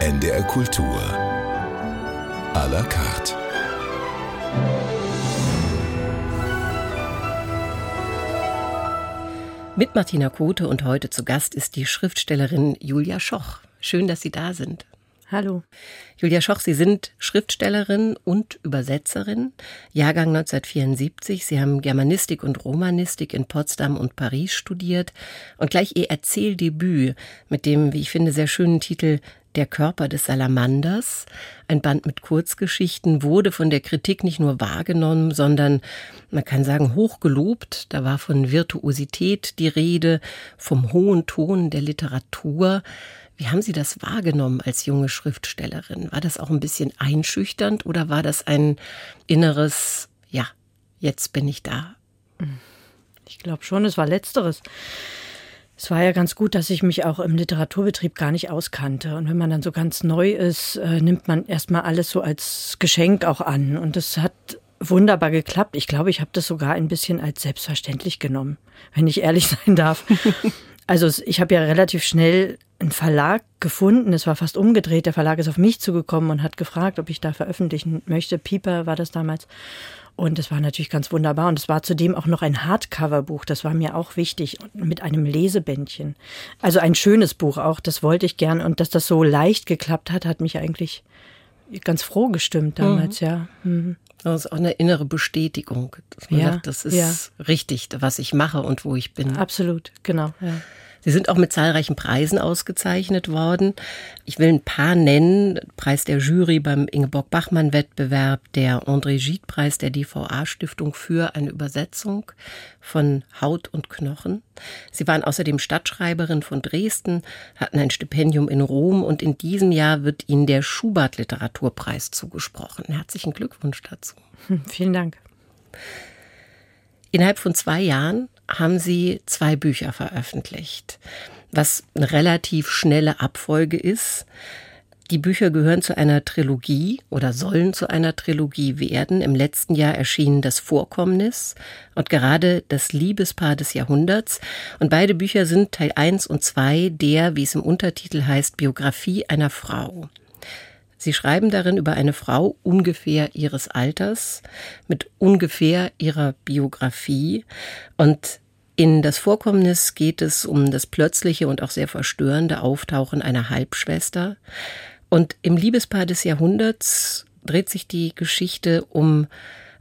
NDR Kultur. À la carte. Mit Martina Kote und heute zu Gast ist die Schriftstellerin Julia Schoch. Schön, dass Sie da sind. Hallo. Julia Schoch, Sie sind Schriftstellerin und Übersetzerin, Jahrgang 1974. Sie haben Germanistik und Romanistik in Potsdam und Paris studiert und gleich Ihr Erzähldebüt mit dem, wie ich finde, sehr schönen Titel der Körper des Salamanders, ein Band mit Kurzgeschichten, wurde von der Kritik nicht nur wahrgenommen, sondern man kann sagen hochgelobt. Da war von Virtuosität die Rede, vom hohen Ton der Literatur. Wie haben Sie das wahrgenommen als junge Schriftstellerin? War das auch ein bisschen einschüchternd oder war das ein inneres, ja, jetzt bin ich da? Ich glaube schon, es war letzteres. Es war ja ganz gut, dass ich mich auch im Literaturbetrieb gar nicht auskannte. Und wenn man dann so ganz neu ist, äh, nimmt man erstmal alles so als Geschenk auch an. Und das hat wunderbar geklappt. Ich glaube, ich habe das sogar ein bisschen als selbstverständlich genommen, wenn ich ehrlich sein darf. Also ich habe ja relativ schnell einen Verlag gefunden. Es war fast umgedreht. Der Verlag ist auf mich zugekommen und hat gefragt, ob ich da veröffentlichen möchte. Pieper war das damals. Und es war natürlich ganz wunderbar. Und es war zudem auch noch ein Hardcover-Buch. Das war mir auch wichtig. Mit einem Lesebändchen. Also ein schönes Buch auch. Das wollte ich gern. Und dass das so leicht geklappt hat, hat mich eigentlich ganz froh gestimmt damals, mhm. ja. Mhm. Das ist auch eine innere Bestätigung. ja, sagt, das ist ja. richtig, was ich mache und wo ich bin. Absolut, genau. Ja. Sie sind auch mit zahlreichen Preisen ausgezeichnet worden. Ich will ein paar nennen. Preis der Jury beim Ingeborg-Bachmann-Wettbewerb, der André-Gide-Preis der DVA-Stiftung für eine Übersetzung von Haut und Knochen. Sie waren außerdem Stadtschreiberin von Dresden, hatten ein Stipendium in Rom und in diesem Jahr wird Ihnen der Schubert-Literaturpreis zugesprochen. Herzlichen Glückwunsch dazu. Hm, vielen Dank. Innerhalb von zwei Jahren haben sie zwei Bücher veröffentlicht, was eine relativ schnelle Abfolge ist. Die Bücher gehören zu einer Trilogie oder sollen zu einer Trilogie werden. Im letzten Jahr erschien das Vorkommnis und gerade das Liebespaar des Jahrhunderts. Und beide Bücher sind Teil 1 und 2 der, wie es im Untertitel heißt, Biografie einer Frau. Sie schreiben darin über eine Frau ungefähr ihres Alters, mit ungefähr ihrer Biografie. Und in das Vorkommnis geht es um das plötzliche und auch sehr verstörende Auftauchen einer Halbschwester. Und im Liebespaar des Jahrhunderts dreht sich die Geschichte um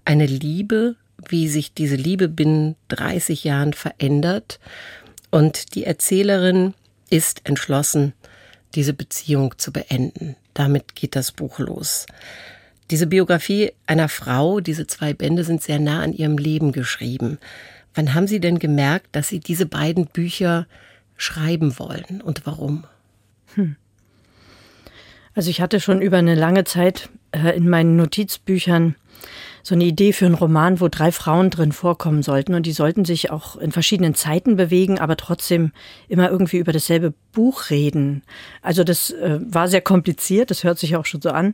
eine Liebe, wie sich diese Liebe binnen 30 Jahren verändert. Und die Erzählerin ist entschlossen, diese Beziehung zu beenden. Damit geht das Buch los. Diese Biografie einer Frau, diese zwei Bände sind sehr nah an ihrem Leben geschrieben. Wann haben Sie denn gemerkt, dass Sie diese beiden Bücher schreiben wollen und warum? Hm. Also ich hatte schon über eine lange Zeit äh, in meinen Notizbüchern so eine Idee für einen Roman, wo drei Frauen drin vorkommen sollten. Und die sollten sich auch in verschiedenen Zeiten bewegen, aber trotzdem immer irgendwie über dasselbe Buch reden. Also das äh, war sehr kompliziert, das hört sich auch schon so an.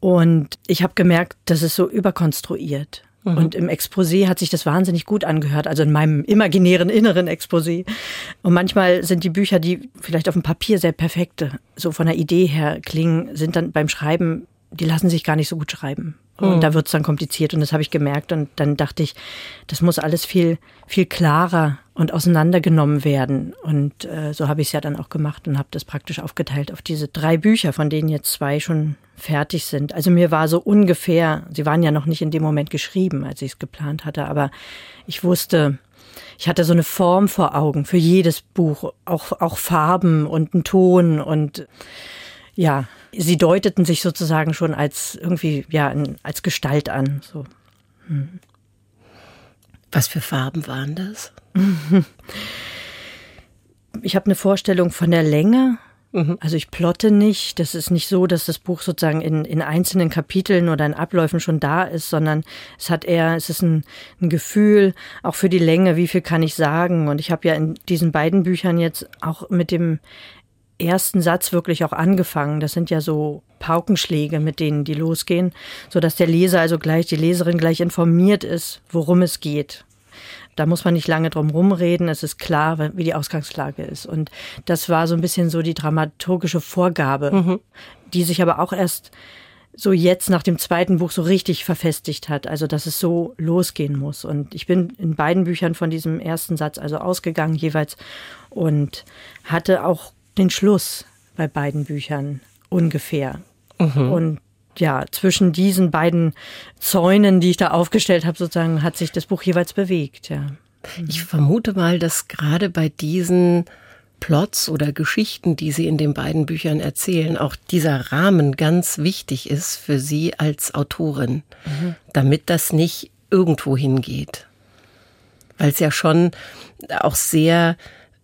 Und ich habe gemerkt, das ist so überkonstruiert. Mhm. Und im Exposé hat sich das wahnsinnig gut angehört, also in meinem imaginären inneren Exposé. Und manchmal sind die Bücher, die vielleicht auf dem Papier sehr perfekte, so von der Idee her klingen, sind dann beim Schreiben, die lassen sich gar nicht so gut schreiben. Und mhm. da wird es dann kompliziert und das habe ich gemerkt und dann dachte ich, das muss alles viel, viel klarer und auseinandergenommen werden. Und äh, so habe ich es ja dann auch gemacht und habe das praktisch aufgeteilt auf diese drei Bücher, von denen jetzt zwei schon fertig sind. Also mir war so ungefähr, sie waren ja noch nicht in dem Moment geschrieben, als ich es geplant hatte, aber ich wusste, ich hatte so eine Form vor Augen für jedes Buch, auch, auch Farben und einen Ton und ja, sie deuteten sich sozusagen schon als irgendwie, ja, als Gestalt an. So. Hm. Was für Farben waren das? Ich habe eine Vorstellung von der Länge. Mhm. Also ich plotte nicht. Das ist nicht so, dass das Buch sozusagen in, in einzelnen Kapiteln oder in Abläufen schon da ist, sondern es hat eher, es ist ein, ein Gefühl, auch für die Länge, wie viel kann ich sagen. Und ich habe ja in diesen beiden Büchern jetzt auch mit dem ersten Satz wirklich auch angefangen. Das sind ja so Paukenschläge, mit denen die losgehen, so dass der Leser also gleich, die Leserin gleich informiert ist, worum es geht. Da muss man nicht lange drum rumreden. Es ist klar, wie die Ausgangslage ist. Und das war so ein bisschen so die dramaturgische Vorgabe, mhm. die sich aber auch erst so jetzt nach dem zweiten Buch so richtig verfestigt hat, also dass es so losgehen muss. Und ich bin in beiden Büchern von diesem ersten Satz also ausgegangen jeweils und hatte auch den Schluss bei beiden Büchern ungefähr. Mhm. Und ja, zwischen diesen beiden Zäunen, die ich da aufgestellt habe, sozusagen, hat sich das Buch jeweils bewegt, ja. Ich vermute mal, dass gerade bei diesen Plots oder Geschichten, die Sie in den beiden Büchern erzählen, auch dieser Rahmen ganz wichtig ist für Sie als Autorin, mhm. damit das nicht irgendwo hingeht. Weil es ja schon auch sehr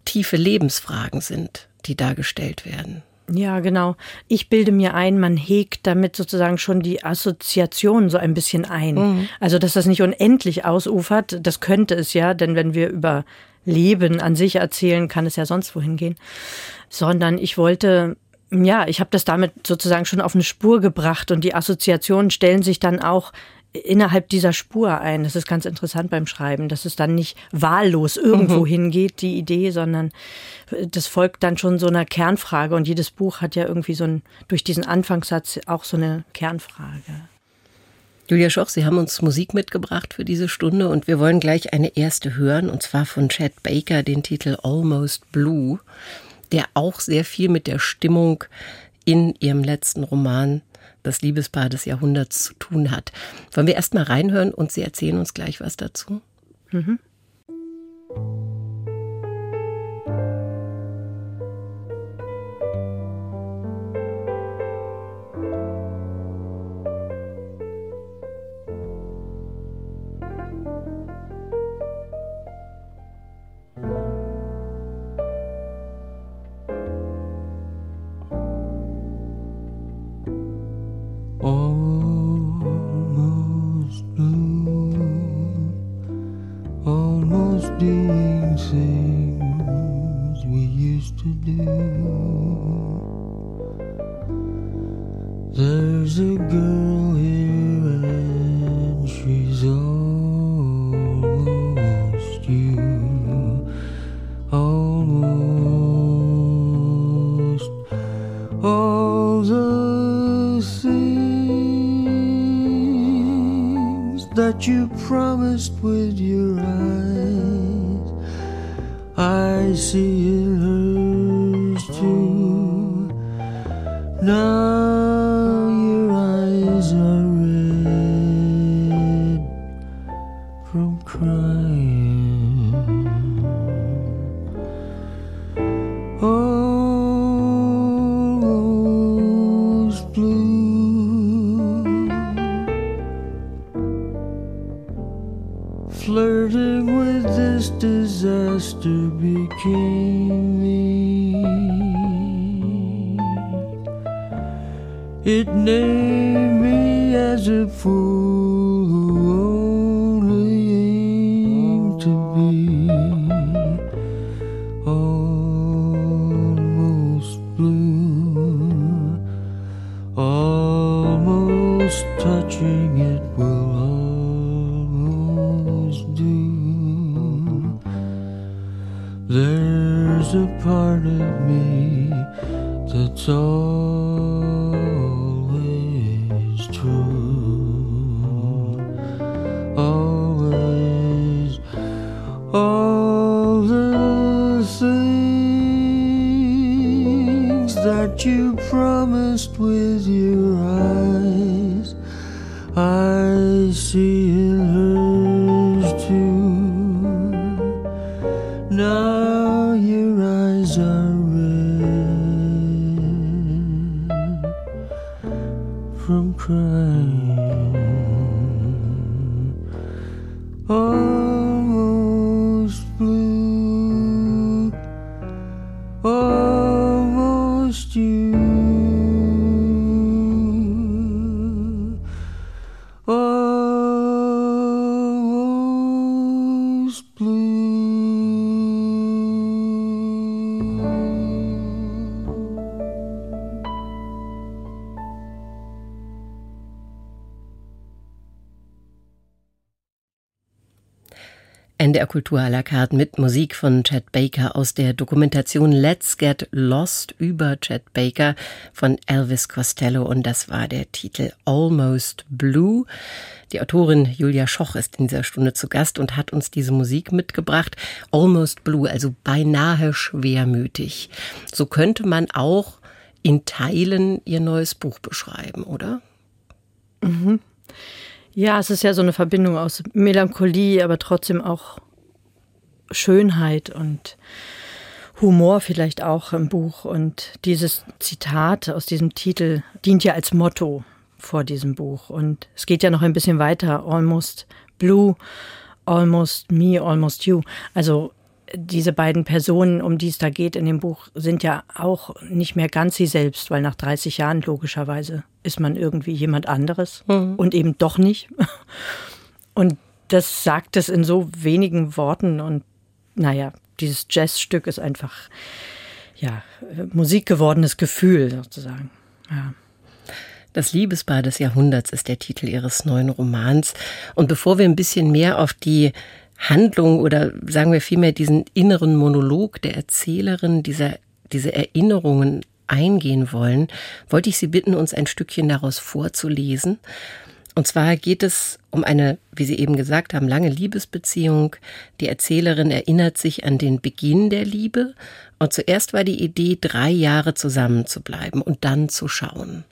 tiefe Lebensfragen sind, die dargestellt werden. Ja, genau. Ich bilde mir ein, man hegt damit sozusagen schon die Assoziation so ein bisschen ein. Mhm. Also, dass das nicht unendlich ausufert, das könnte es ja, denn wenn wir über Leben an sich erzählen, kann es ja sonst wohin gehen. Sondern ich wollte, ja, ich habe das damit sozusagen schon auf eine Spur gebracht und die Assoziationen stellen sich dann auch innerhalb dieser Spur ein. Das ist ganz interessant beim Schreiben, dass es dann nicht wahllos irgendwo mhm. hingeht, die Idee, sondern das folgt dann schon so einer Kernfrage. Und jedes Buch hat ja irgendwie so ein, durch diesen Anfangssatz auch so eine Kernfrage. Julia Schoch, Sie haben uns Musik mitgebracht für diese Stunde und wir wollen gleich eine erste hören, und zwar von Chad Baker, den Titel Almost Blue, der auch sehr viel mit der Stimmung in ihrem letzten Roman Das Liebespaar des Jahrhunderts zu tun hat. Wollen wir erst mal reinhören und Sie erzählen uns gleich was dazu? Mhm. promised would NDR Kultur à la carte mit Musik von Chad Baker aus der Dokumentation Let's Get Lost über Chad Baker von Elvis Costello und das war der Titel Almost Blue. Die Autorin Julia Schoch ist in dieser Stunde zu Gast und hat uns diese Musik mitgebracht. Almost Blue, also beinahe schwermütig. So könnte man auch in Teilen ihr neues Buch beschreiben, oder? Mhm. Ja, es ist ja so eine Verbindung aus Melancholie, aber trotzdem auch Schönheit und Humor vielleicht auch im Buch. Und dieses Zitat aus diesem Titel dient ja als Motto vor diesem Buch. Und es geht ja noch ein bisschen weiter. Almost Blue, Almost Me, Almost You. Also diese beiden Personen, um die es da geht in dem Buch, sind ja auch nicht mehr ganz sie selbst, weil nach 30 Jahren logischerweise ist man irgendwie jemand anderes mhm. und eben doch nicht. Und das sagt es in so wenigen Worten und naja, dieses Jazzstück ist einfach ja Musik gewordenes Gefühl sozusagen. Ja. Das Liebespaar des Jahrhunderts ist der Titel ihres neuen Romans. Und bevor wir ein bisschen mehr auf die Handlung oder sagen wir vielmehr diesen inneren Monolog der Erzählerin, dieser, diese Erinnerungen eingehen wollen, wollte ich Sie bitten, uns ein Stückchen daraus vorzulesen. Und zwar geht es um eine, wie Sie eben gesagt haben, lange Liebesbeziehung. Die Erzählerin erinnert sich an den Beginn der Liebe. Und zuerst war die Idee, drei Jahre zusammen zu bleiben und dann zu schauen.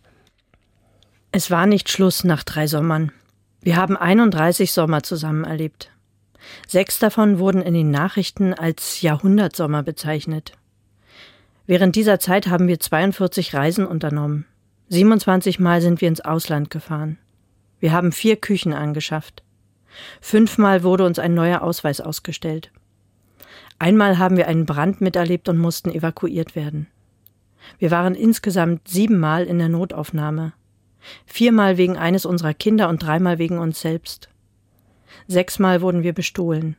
Es war nicht Schluss nach drei Sommern. Wir haben 31 Sommer zusammen erlebt. Sechs davon wurden in den Nachrichten als Jahrhundertsommer bezeichnet. Während dieser Zeit haben wir 42 Reisen unternommen. 27 Mal sind wir ins Ausland gefahren. Wir haben vier Küchen angeschafft. Fünfmal wurde uns ein neuer Ausweis ausgestellt. Einmal haben wir einen Brand miterlebt und mussten evakuiert werden. Wir waren insgesamt siebenmal in der Notaufnahme. Viermal wegen eines unserer Kinder und dreimal wegen uns selbst. Sechsmal wurden wir bestohlen.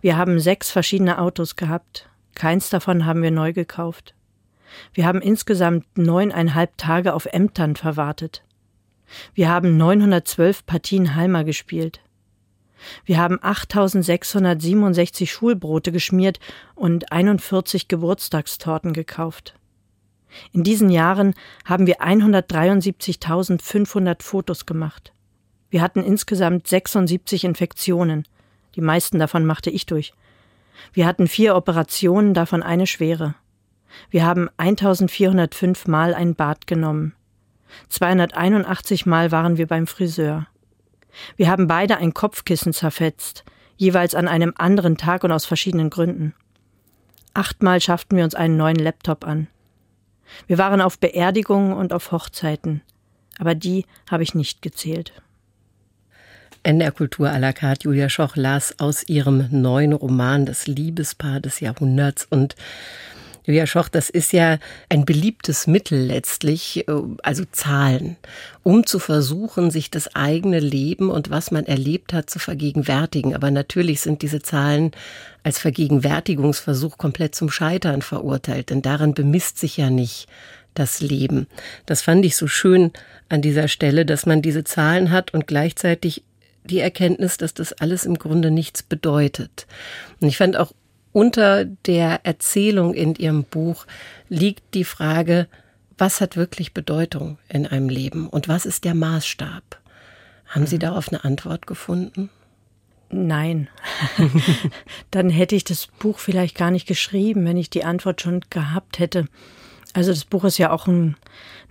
Wir haben sechs verschiedene Autos gehabt. Keins davon haben wir neu gekauft. Wir haben insgesamt neuneinhalb Tage auf Ämtern verwartet. Wir haben 912 Partien Halmer gespielt. Wir haben 8667 Schulbrote geschmiert und 41 Geburtstagstorten gekauft. In diesen Jahren haben wir 173.500 Fotos gemacht. Wir hatten insgesamt 76 Infektionen. Die meisten davon machte ich durch. Wir hatten vier Operationen, davon eine schwere. Wir haben 1405 Mal ein Bad genommen. 281 Mal waren wir beim Friseur. Wir haben beide ein Kopfkissen zerfetzt, jeweils an einem anderen Tag und aus verschiedenen Gründen. Achtmal schafften wir uns einen neuen Laptop an. Wir waren auf Beerdigungen und auf Hochzeiten, aber die habe ich nicht gezählt. NR Kultur à la carte Julia Schoch las aus ihrem neuen Roman Das Liebespaar des Jahrhunderts und Julia Schoch, das ist ja ein beliebtes Mittel letztlich, äh, also Zahlen, um zu versuchen, sich das eigene Leben und was man erlebt hat zu vergegenwärtigen. Aber natürlich sind diese Zahlen als Vergegenwärtigungsversuch komplett zum Scheitern verurteilt, denn daran bemisst sich ja nicht das Leben. Das fand ich so schön an dieser Stelle, dass man diese Zahlen hat und gleichzeitig die Erkenntnis, dass das alles im Grunde nichts bedeutet. Und ich fand auch unter der Erzählung in Ihrem Buch liegt die Frage, was hat wirklich Bedeutung in einem Leben und was ist der Maßstab? Haben Sie mhm. darauf eine Antwort gefunden? Nein. Dann hätte ich das Buch vielleicht gar nicht geschrieben, wenn ich die Antwort schon gehabt hätte. Also das Buch ist ja auch ein,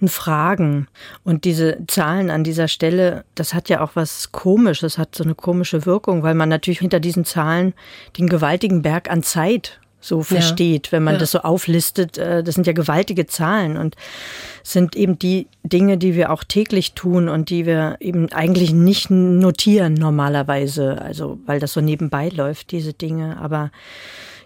ein Fragen. Und diese Zahlen an dieser Stelle, das hat ja auch was Komisches, hat so eine komische Wirkung, weil man natürlich hinter diesen Zahlen den gewaltigen Berg an Zeit so versteht, ja. wenn man ja. das so auflistet. Äh, das sind ja gewaltige Zahlen und sind eben die Dinge, die wir auch täglich tun und die wir eben eigentlich nicht notieren normalerweise, also weil das so nebenbei läuft, diese Dinge. Aber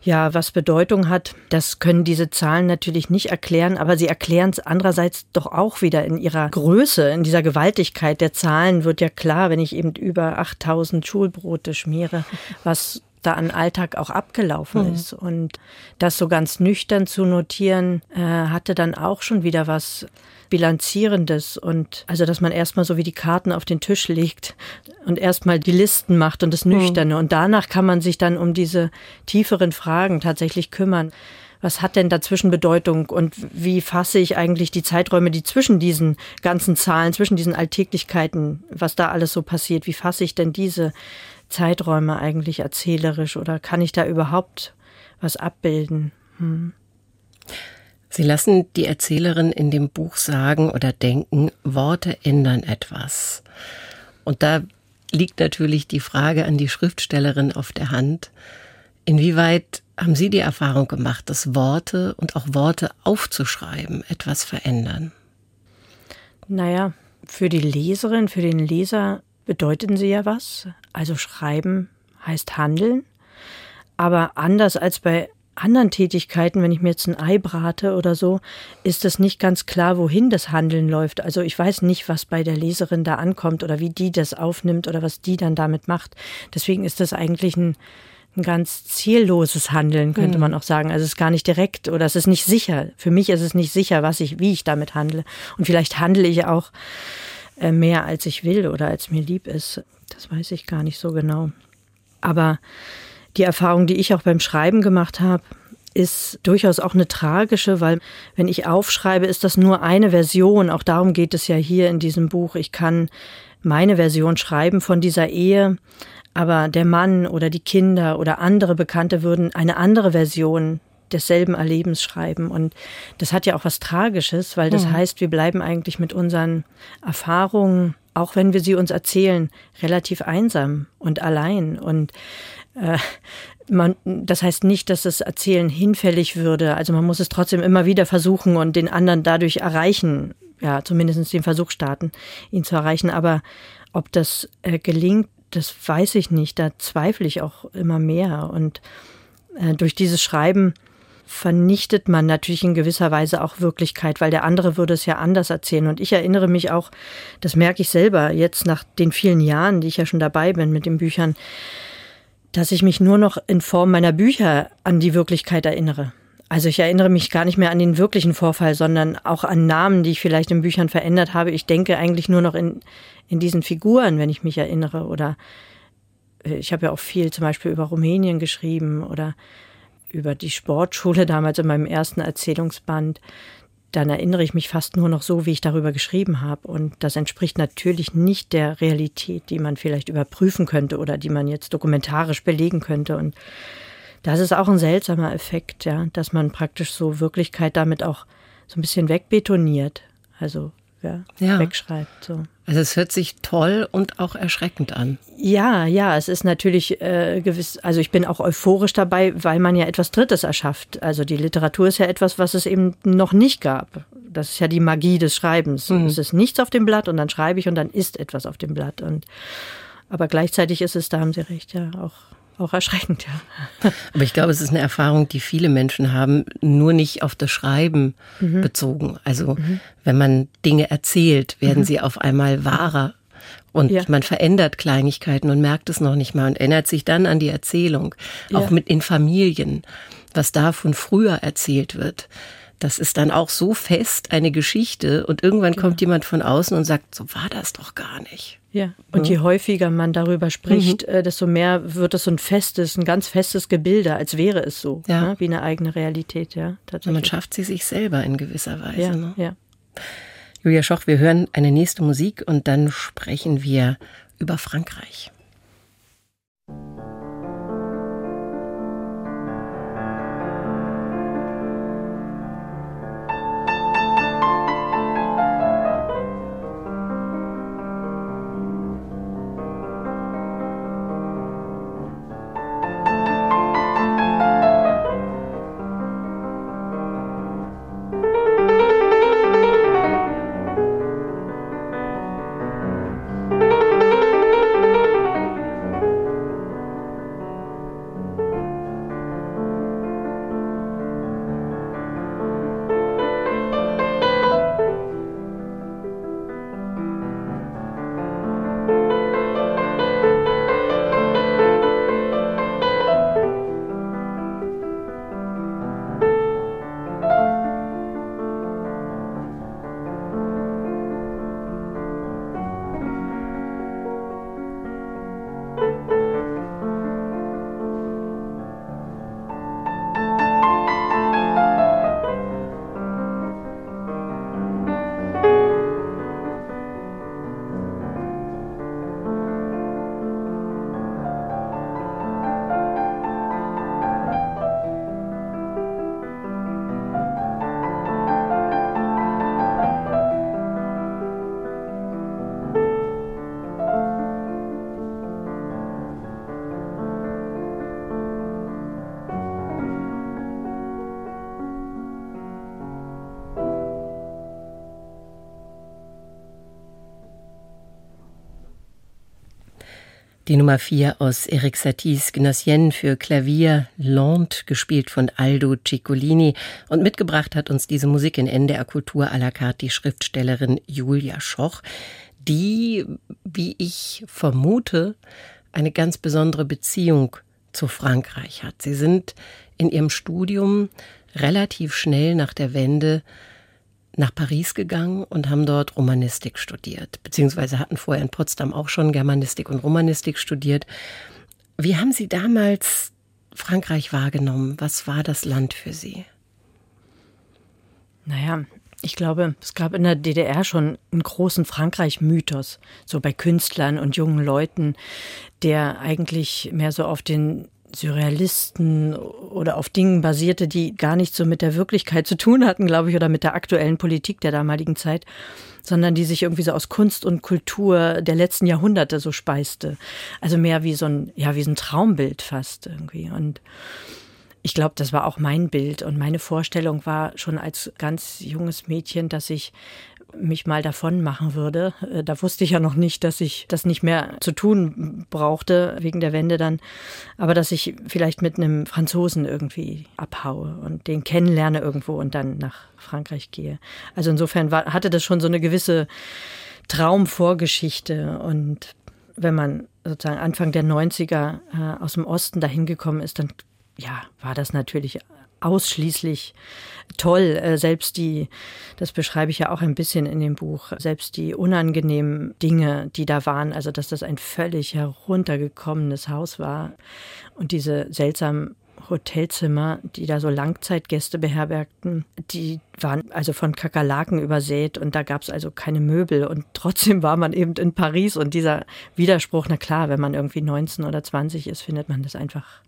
ja, was Bedeutung hat, das können diese Zahlen natürlich nicht erklären, aber sie erklären es andererseits doch auch wieder in ihrer Größe, in dieser Gewaltigkeit der Zahlen wird ja klar, wenn ich eben über 8000 Schulbrote schmiere, was da an Alltag auch abgelaufen mhm. ist. Und das so ganz nüchtern zu notieren, äh, hatte dann auch schon wieder was Bilanzierendes und also, dass man erstmal so wie die Karten auf den Tisch legt und erstmal die Listen macht und das mhm. Nüchterne. Mhm. Und danach kann man sich dann um diese tieferen Fragen tatsächlich kümmern was hat denn dazwischen Bedeutung und wie fasse ich eigentlich die Zeiträume, die zwischen diesen ganzen Zahlen, zwischen diesen Alltäglichkeiten, was da alles so passiert, wie fasse ich denn diese Zeiträume eigentlich erzählerisch oder kann ich da überhaupt was abbilden? Hm. Sie lassen die Erzählerin in dem Buch sagen oder denken, Worte ändern etwas. Und da liegt natürlich die Frage an die Schriftstellerin auf der Hand, inwieweit haben Sie die Erfahrung gemacht, dass Worte und auch Worte aufzuschreiben etwas verändern? Naja, für die Leserin, für den Leser bedeuten sie ja was. Also schreiben heißt handeln. Aber anders als bei anderen Tätigkeiten, wenn ich mir jetzt ein Ei brate oder so, ist es nicht ganz klar, wohin das Handeln läuft. Also ich weiß nicht, was bei der Leserin da ankommt oder wie die das aufnimmt oder was die dann damit macht. Deswegen ist das eigentlich ein ein ganz zielloses Handeln, könnte mhm. man auch sagen. Also es ist gar nicht direkt oder es ist nicht sicher. Für mich ist es nicht sicher, was ich, wie ich damit handle. Und vielleicht handle ich auch äh, mehr, als ich will oder als mir lieb ist. Das weiß ich gar nicht so genau. Aber die Erfahrung, die ich auch beim Schreiben gemacht habe, ist durchaus auch eine tragische, weil wenn ich aufschreibe, ist das nur eine Version. Auch darum geht es ja hier in diesem Buch. Ich kann meine Version schreiben von dieser Ehe, aber der Mann oder die Kinder oder andere Bekannte würden eine andere Version desselben Erlebens schreiben. Und das hat ja auch was Tragisches, weil das mhm. heißt, wir bleiben eigentlich mit unseren Erfahrungen, auch wenn wir sie uns erzählen, relativ einsam und allein. Und man, das heißt nicht, dass das Erzählen hinfällig würde. Also man muss es trotzdem immer wieder versuchen und den anderen dadurch erreichen. Ja, zumindest den Versuch starten, ihn zu erreichen. Aber ob das äh, gelingt, das weiß ich nicht. Da zweifle ich auch immer mehr. Und äh, durch dieses Schreiben vernichtet man natürlich in gewisser Weise auch Wirklichkeit, weil der andere würde es ja anders erzählen. Und ich erinnere mich auch, das merke ich selber jetzt nach den vielen Jahren, die ich ja schon dabei bin mit den Büchern, dass ich mich nur noch in Form meiner Bücher an die Wirklichkeit erinnere. Also ich erinnere mich gar nicht mehr an den wirklichen Vorfall, sondern auch an Namen, die ich vielleicht in Büchern verändert habe. Ich denke eigentlich nur noch in, in diesen Figuren, wenn ich mich erinnere. Oder äh, ich habe ja auch viel zum Beispiel über Rumänien geschrieben oder über die Sportschule damals in meinem ersten Erzählungsband. Dann erinnere ich mich fast nur noch so, wie ich darüber geschrieben habe. Und das entspricht natürlich nicht der Realität, die man vielleicht überprüfen könnte oder die man jetzt dokumentarisch belegen könnte. Und das ist auch ein seltsamer Effekt, ja, dass man praktisch so Wirklichkeit damit auch so ein bisschen wegbetoniert, also ja, ja. wegschreibt. So. Also es hört sich toll und auch erschreckend an. Ja, ja, es ist natürlich äh, gewiss, also ich bin auch euphorisch dabei, weil man ja etwas Drittes erschafft. Also die Literatur ist ja etwas, was es eben noch nicht gab. Das ist ja die Magie des Schreibens. Mhm. Es ist nichts auf dem Blatt und dann schreibe ich und dann ist etwas auf dem Blatt. Und aber gleichzeitig ist es, da haben Sie recht, ja, auch auch erschreckend, ja. Aber ich glaube, es ist eine Erfahrung, die viele Menschen haben, nur nicht auf das Schreiben mhm. bezogen. Also mhm. wenn man Dinge erzählt, werden mhm. sie auf einmal wahrer. Und ja. man verändert Kleinigkeiten und merkt es noch nicht mal und erinnert sich dann an die Erzählung. Auch ja. mit in Familien, was da von früher erzählt wird. Das ist dann auch so fest eine Geschichte und irgendwann genau. kommt jemand von außen und sagt, so war das doch gar nicht. Ja, und je häufiger man darüber spricht, mhm. Äh, desto mehr wird es so ein festes, ein ganz festes Gebilde, als wäre es so, ja. ne? wie eine eigene Realität, ja. Und man schafft sie sich selber in gewisser Weise. Ja, ne? ja. Julia Schoch, wir hören eine nächste Musik und dann sprechen wir über Frankreich. Die Nummer 4 aus Eric Saties Gnossienne für Klavier, Lente, gespielt von Aldo Ciccolini. Und mitgebracht hat uns diese Musik in NDR Kultur à la carte die Schriftstellerin Julia Schoch, die, wie ich vermute, eine ganz besondere Beziehung zu Frankreich hat. Sie sind in ihrem Studium relativ schnell nach der Wende nach Paris gegangen und haben dort Romanistik studiert, beziehungsweise hatten vorher in Potsdam auch schon Germanistik und Romanistik studiert. Wie haben Sie damals Frankreich wahrgenommen? Was war das Land für Sie? Naja, ich glaube, es gab in der DDR schon einen großen Frankreich-Mythos, so bei Künstlern und jungen Leuten, der eigentlich mehr so auf den Surrealisten oder auf Dingen basierte, die gar nicht so mit der Wirklichkeit zu tun hatten, glaube ich, oder mit der aktuellen Politik der damaligen Zeit, sondern die sich irgendwie so aus Kunst und Kultur der letzten Jahrhunderte so speiste. Also mehr wie so ein, ja, wie so ein Traumbild fast irgendwie. Und ich glaube, das war auch mein Bild und meine Vorstellung war schon als ganz junges Mädchen, dass ich mich mal davon machen würde. Äh, da wusste ich ja noch nicht, dass ich das nicht mehr zu tun brauchte, wegen der Wende dann. Aber dass ich vielleicht mit einem Franzosen irgendwie abhaue und den kennenlerne irgendwo und dann nach Frankreich gehe. Also insofern war, hatte das schon so eine gewisse Traumvorgeschichte. Und wenn man sozusagen Anfang der 90er äh, aus dem Osten dahin gekommen ist, dann ja, war das natürlich ausschließlich toll. Äh, selbst die, das beschreibe ich ja auch ein bisschen in dem Buch, selbst die unangenehmen Dinge, die da waren, also dass das ein völlig heruntergekommenes Haus war und diese seltsamen Hotelzimmer, die da so Langzeitgäste beherbergten, die waren also von Kakerlaken übersät und da gab es also keine Möbel und trotzdem war man eben in Paris und dieser Widerspruch, na klar, wenn man irgendwie 19 oder 20 ist, findet man das einfach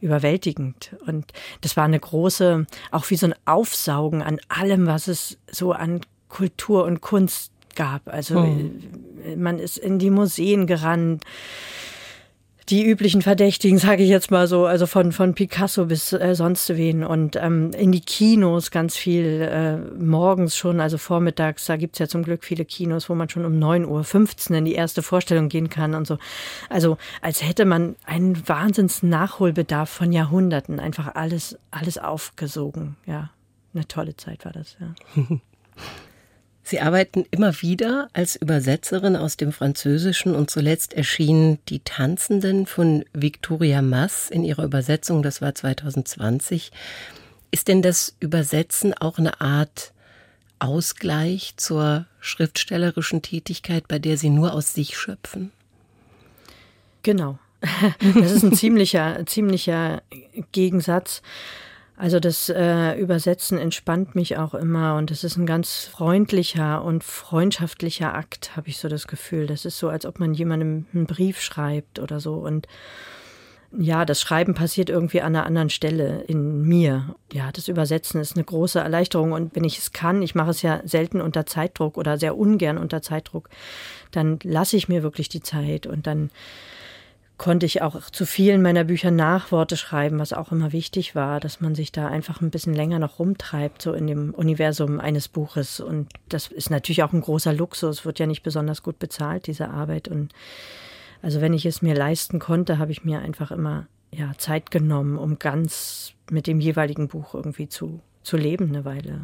überwältigend. Und das war eine große, auch wie so ein Aufsaugen an allem, was es so an Kultur und Kunst gab. Also hm. man ist in die Museen gerannt die üblichen Verdächtigen, sage ich jetzt mal so, also von, von Picasso bis äh, sonst wen und ähm, in die Kinos ganz viel äh, morgens schon, also vormittags, da gibt's ja zum Glück viele Kinos, wo man schon um 9.15 Uhr in die erste Vorstellung gehen kann und so. Also als hätte man einen Wahnsinns Nachholbedarf von Jahrhunderten, einfach alles, alles aufgesogen. Ja, eine tolle Zeit war das, ja. Sie arbeiten immer wieder als Übersetzerin aus dem Französischen und zuletzt erschien Die Tanzenden von Victoria Mass in ihrer Übersetzung, das war 2020. Ist denn das Übersetzen auch eine Art Ausgleich zur schriftstellerischen Tätigkeit, bei der Sie nur aus sich schöpfen? Genau. Das ist ein ziemlicher, ziemlicher Gegensatz. Also das äh, Übersetzen entspannt mich auch immer und es ist ein ganz freundlicher und freundschaftlicher Akt, habe ich so das Gefühl. Das ist so, als ob man jemandem einen Brief schreibt oder so und ja, das Schreiben passiert irgendwie an einer anderen Stelle in mir. Ja, das Übersetzen ist eine große Erleichterung und wenn ich es kann, ich mache es ja selten unter Zeitdruck oder sehr ungern unter Zeitdruck, dann lasse ich mir wirklich die Zeit und dann konnte ich auch zu vielen meiner Bücher Nachworte schreiben, was auch immer wichtig war, dass man sich da einfach ein bisschen länger noch rumtreibt, so in dem Universum eines Buches. Und das ist natürlich auch ein großer Luxus, wird ja nicht besonders gut bezahlt, diese Arbeit. Und also wenn ich es mir leisten konnte, habe ich mir einfach immer ja, Zeit genommen, um ganz mit dem jeweiligen Buch irgendwie zu, zu leben eine Weile.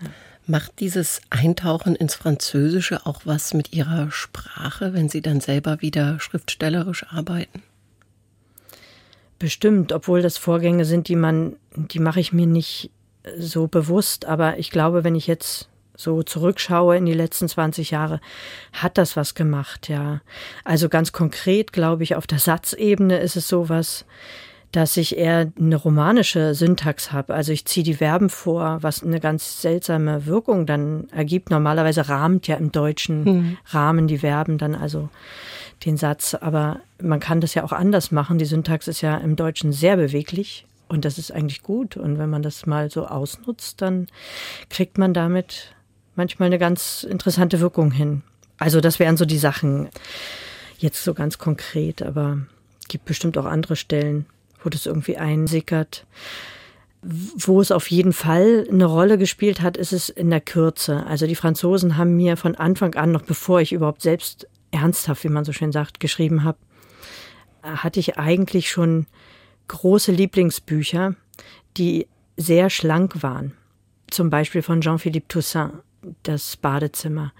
Ja. Macht dieses Eintauchen ins Französische auch was mit Ihrer Sprache, wenn Sie dann selber wieder schriftstellerisch arbeiten? Bestimmt, obwohl das Vorgänge sind, die man, die mache ich mir nicht so bewusst. Aber ich glaube, wenn ich jetzt so zurückschaue in die letzten 20 Jahre, hat das was gemacht, ja. Also ganz konkret, glaube ich, auf der Satzebene ist es sowas, dass ich eher eine romanische Syntax habe. Also ich ziehe die Verben vor, was eine ganz seltsame Wirkung dann ergibt. Normalerweise rahmt ja im Deutschen mhm. Rahmen die Verben dann also den Satz. Aber man kann das ja auch anders machen. Die Syntax ist ja im Deutschen sehr beweglich. Und das ist eigentlich gut. Und wenn man das mal so ausnutzt, dann kriegt man damit manchmal eine ganz interessante Wirkung hin. Also das wären so die Sachen jetzt so ganz konkret, aber gibt bestimmt auch andere Stellen wo das irgendwie einsickert. Wo es auf jeden Fall eine Rolle gespielt hat, ist es in der Kürze. Also die Franzosen haben mir von Anfang an, noch bevor ich überhaupt selbst ernsthaft, wie man so schön sagt, geschrieben habe, hatte ich eigentlich schon große Lieblingsbücher, die sehr schlank waren. Zum Beispiel von Jean-Philippe Toussaint, das Badezimmer.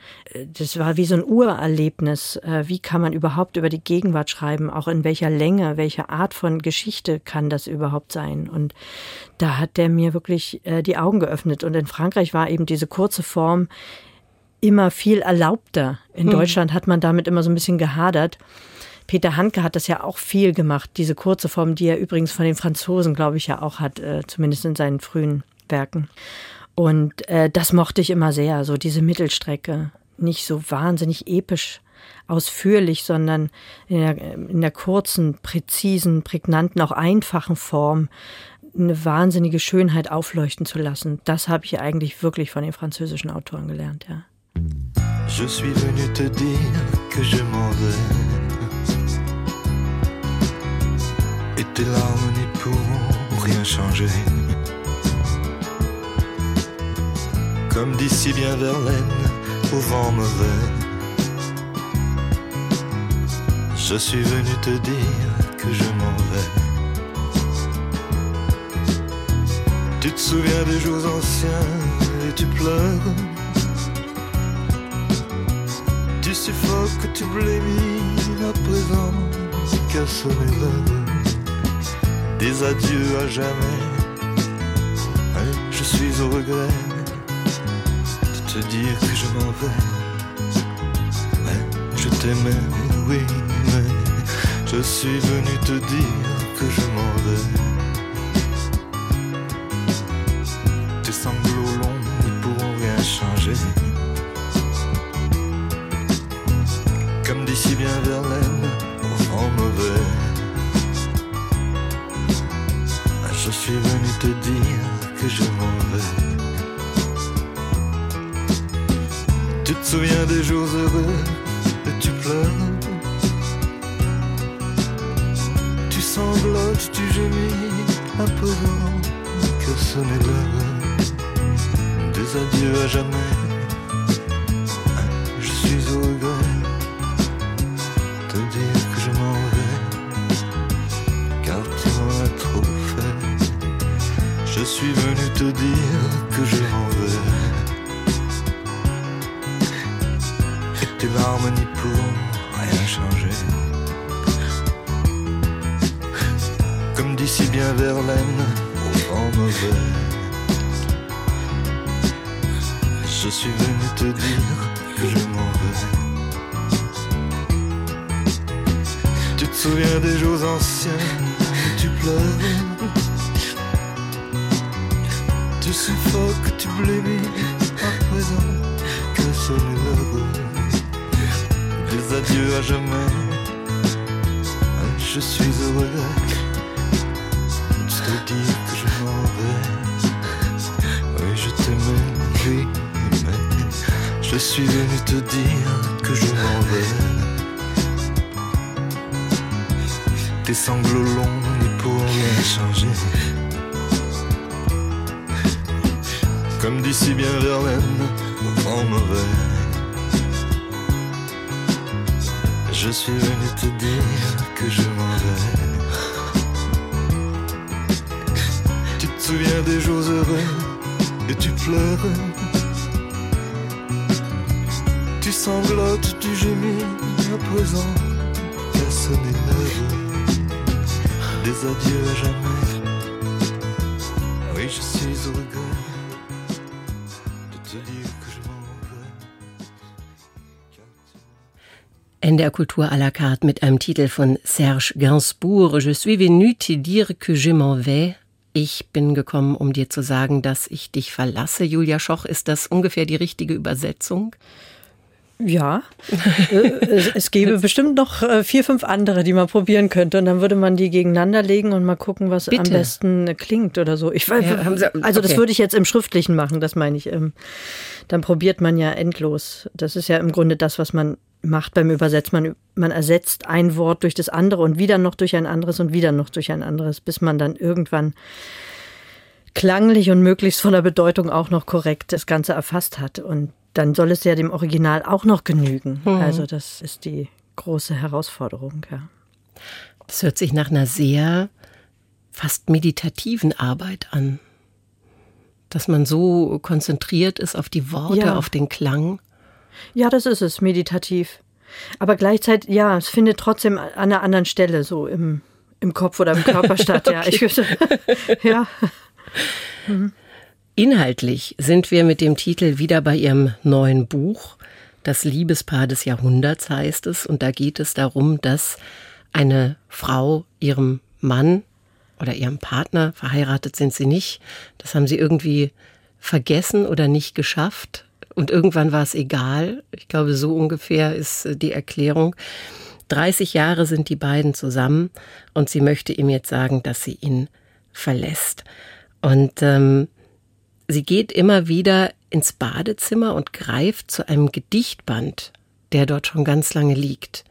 Das war wie so ein Urerlebnis. Äh, wie kann man überhaupt über die Gegenwart schreiben? Auch in welcher Länge, welche Art von Geschichte kann das überhaupt sein? Und da hat der mir wirklich äh, die Augen geöffnet. Und in Frankreich war eben diese kurze Form immer viel erlaubter. In hm. Deutschland hat man damit immer so ein bisschen gehadert. Peter Handke hat das ja auch viel gemacht, diese kurze Form, die er übrigens von den Franzosen, glaube ich, ja auch hat, äh, zumindest in seinen frühen Werken. Und äh, das mochte ich immer sehr, so diese Mittelstrecke. Nicht so wahnsinnig episch ausführlich, sondern in der, in der kurzen, präzisen, prägnanten, auch einfachen Form eine wahnsinnige Schönheit aufleuchten zu lassen. Das habe ich eigentlich wirklich von den französischen Autoren gelernt, ja. Je suis venu te dire que je m'en vais. Et tes larmes n'y pourront rien changer. Comme d'ici bien Verlaine, au vent mauvais. Je suis venu te dire que je m'en vais. Tu te souviens des jours anciens et tu pleures. Tu suffoques, tu blémis à présent, qu'à sonner l'heure des adieux à jamais. je suis au regret te dire que je m'en vais. je t'aimais, oui, mais je suis venu te dire que je m'en vais. Sanglots longs n'y pourront rien changer. comme d'ici bien Verlaine, vent mauvais. Je suis venu te dire que je m'en vais. Tu te souviens des jours heureux et tu pleures. Tu sanglotes, tu gémis à présent. Personne n'est des adieux jamais. Oui, je suis au regret. NDR Kultur à la carte mit einem Titel von Serge Gainsbourg. Je suis venu te dire que je m'en vais. Ich bin gekommen, um dir zu sagen, dass ich dich verlasse. Julia Schoch, ist das ungefähr die richtige Übersetzung? Ja, äh, es gäbe bestimmt noch äh, vier, fünf andere, die man probieren könnte. Und dann würde man die gegeneinander legen und mal gucken, was Bitte. am besten klingt oder so. Ich, ja, also das würde ich jetzt im Schriftlichen machen, das meine ich. Ähm, dann probiert man ja endlos. Das ist ja im Grunde das, was man macht beim Übersetzen. Man, man ersetzt ein Wort durch das andere und wieder noch durch ein anderes und wieder noch durch ein anderes, bis man dann irgendwann klanglich und möglichst von der Bedeutung auch noch korrekt das Ganze erfasst hat. Und dann soll es ja dem Original auch noch genügen. Mhm. Also das ist die große Herausforderung, ja. Das hört sich nach einer sehr fast meditativen Arbeit an. Dass man so konzentriert ist auf die Worte, ja. auf den Klang. Ja, das ist es, meditativ. Aber gleichzeitig, ja, es findet trotzdem an einer anderen Stelle so im, im Kopf oder im Körper statt. Ja, ich ja. Mhm. Inhaltlich sind wir mit dem Titel wieder bei Ihrem neuen Buch. Das Liebespaar des Jahrhunderts heißt es. Und da geht es darum, dass eine Frau ihrem Mann oder ihrem Partner, verheiratet sind sie nicht, das haben sie irgendwie vergessen oder nicht geschafft. Und irgendwann war es egal. Ich glaube, so ungefähr ist äh, die Erklärung. 30 Jahre sind die beiden zusammen und sie möchte ihm jetzt sagen, dass sie ihn verlässt. Und ähm, sie geht immer wieder ins Badezimmer und greift zu einem Gedichtband, der dort schon ganz lange liegt.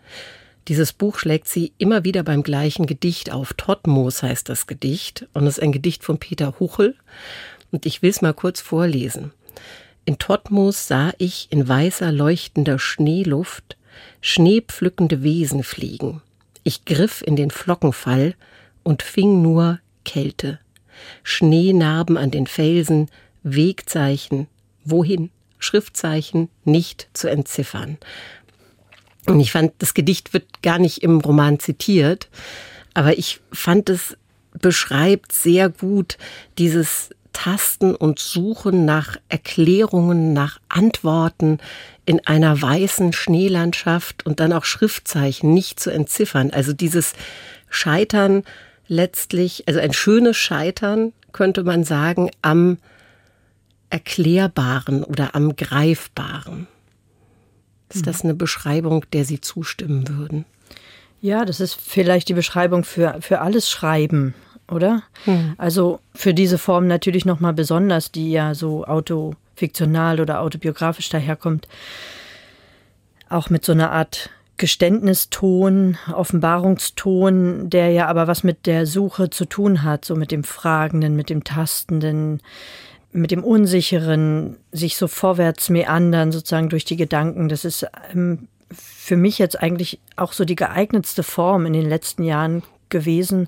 Dieses Buch schlägt sie immer wieder beim gleichen Gedicht auf. Todmoos heißt das Gedicht und es ist ein Gedicht von Peter Huchel. Und ich will es mal kurz vorlesen. In Todmoos sah ich in weißer leuchtender Schneeluft schneepflückende Wesen fliegen. Ich griff in den Flockenfall und fing nur Kälte. Schneenarben an den Felsen, Wegzeichen, wohin? Schriftzeichen nicht zu entziffern. Und ich fand, das Gedicht wird gar nicht im Roman zitiert, aber ich fand es beschreibt sehr gut dieses Tasten und Suchen nach Erklärungen, nach Antworten in einer weißen Schneelandschaft und dann auch Schriftzeichen nicht zu entziffern. Also dieses Scheitern letztlich, also ein schönes Scheitern, könnte man sagen, am Erklärbaren oder am Greifbaren. Ist das eine Beschreibung, der Sie zustimmen würden? Ja, das ist vielleicht die Beschreibung für, für alles Schreiben, oder? Hm. Also für diese Form natürlich nochmal besonders, die ja so autofiktional oder autobiografisch daherkommt. Auch mit so einer Art Geständniston, Offenbarungston, der ja aber was mit der Suche zu tun hat, so mit dem Fragenden, mit dem Tastenden, mit dem Unsicheren, sich so vorwärts meandern, sozusagen durch die Gedanken. Das ist ähm, für mich jetzt eigentlich auch so die geeignetste Form in den letzten Jahren gewesen,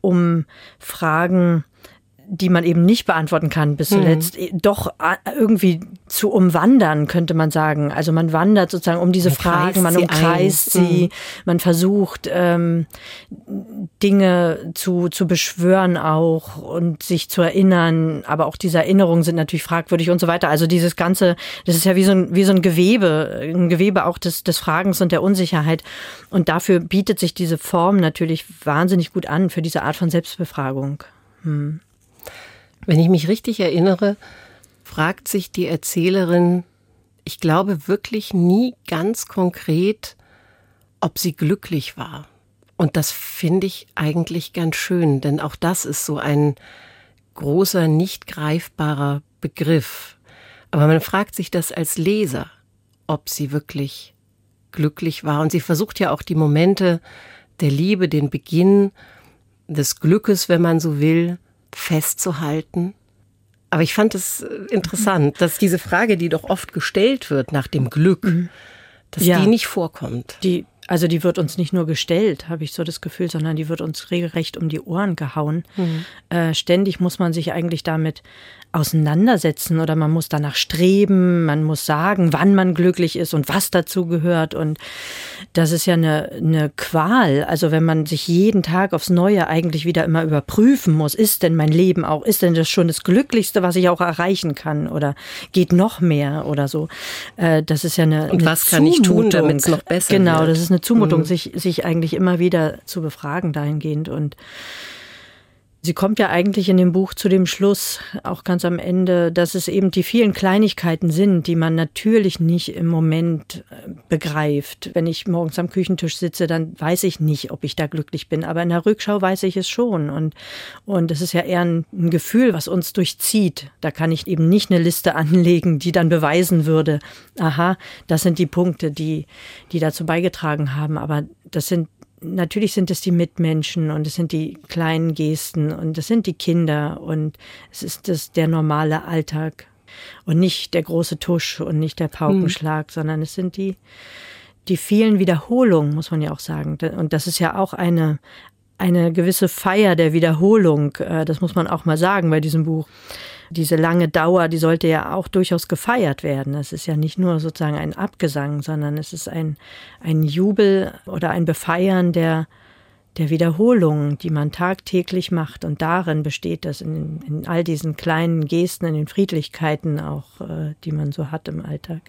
um Fragen die man eben nicht beantworten kann bis mhm. zuletzt, mhm. doch äh, irgendwie zu umwandern, könnte man sagen. Also man wandert sozusagen um diese man Fragen, man umkreist sie, sie mhm. man versucht ähm, Dinge zu, zu beschwören auch und sich zu erinnern, aber auch diese Erinnerungen sind natürlich fragwürdig und so weiter. Also dieses Ganze, das ist ja wie so ein, wie so ein Gewebe, ein Gewebe auch des, des Fragens und der Unsicherheit. Und dafür bietet sich diese Form natürlich wahnsinnig gut an für diese Art von Selbstbefragung. Hm. Wenn ich mich richtig erinnere, fragt sich die Erzählerin, ich glaube wirklich nie ganz konkret, ob sie glücklich war. Und das finde ich eigentlich ganz schön, denn auch das ist so ein großer, nicht greifbarer Begriff. Aber man fragt sich das als Leser, ob sie wirklich glücklich war. Und sie versucht ja auch die Momente der Liebe, den Beginn des Glückes, wenn man so will, festzuhalten. Aber ich fand es äh, interessant, dass diese Frage, die doch oft gestellt wird nach dem Glück, mhm. dass ja. die nicht vorkommt. Die, also die wird uns nicht nur gestellt, habe ich so das Gefühl, sondern die wird uns regelrecht um die Ohren gehauen. Mhm. Äh, ständig muss man sich eigentlich damit auseinandersetzen oder man muss danach streben, man muss sagen, wann man glücklich ist und was dazu gehört. Und das ist ja eine, eine Qual. Also wenn man sich jeden Tag aufs Neue eigentlich wieder immer überprüfen muss, ist denn mein Leben auch, ist denn das schon das Glücklichste, was ich auch erreichen kann oder geht noch mehr oder so. Äh, das ist ja eine. Und eine was kann ich tun, damit es noch besser genau, wird? Genau, das ist eine Zumutung, mhm. sich, sich eigentlich immer wieder zu befragen dahingehend und Sie kommt ja eigentlich in dem Buch zu dem Schluss, auch ganz am Ende, dass es eben die vielen Kleinigkeiten sind, die man natürlich nicht im Moment äh, begreift. Wenn ich morgens am Küchentisch sitze, dann weiß ich nicht, ob ich da glücklich bin. Aber in der Rückschau weiß ich es schon. Und, und es ist ja eher ein, ein Gefühl, was uns durchzieht. Da kann ich eben nicht eine Liste anlegen, die dann beweisen würde, aha, das sind die Punkte, die, die dazu beigetragen haben. Aber das sind natürlich sind es die Mitmenschen und es sind die kleinen Gesten und es sind die Kinder und es ist das der normale Alltag und nicht der große Tusch und nicht der Paukenschlag, mhm. sondern es sind die die vielen Wiederholungen, muss man ja auch sagen. Und das ist ja auch eine, eine gewisse Feier der Wiederholung. Äh, das muss man auch mal sagen bei diesem Buch. Diese lange Dauer, die sollte ja auch durchaus gefeiert werden. Es ist ja nicht nur sozusagen ein Abgesang, sondern es ist ein, ein Jubel oder ein Befeiern der, der Wiederholungen, die man tagtäglich macht. Und darin besteht das in, in all diesen kleinen Gesten, in den Friedlichkeiten auch, äh, die man so hat im Alltag.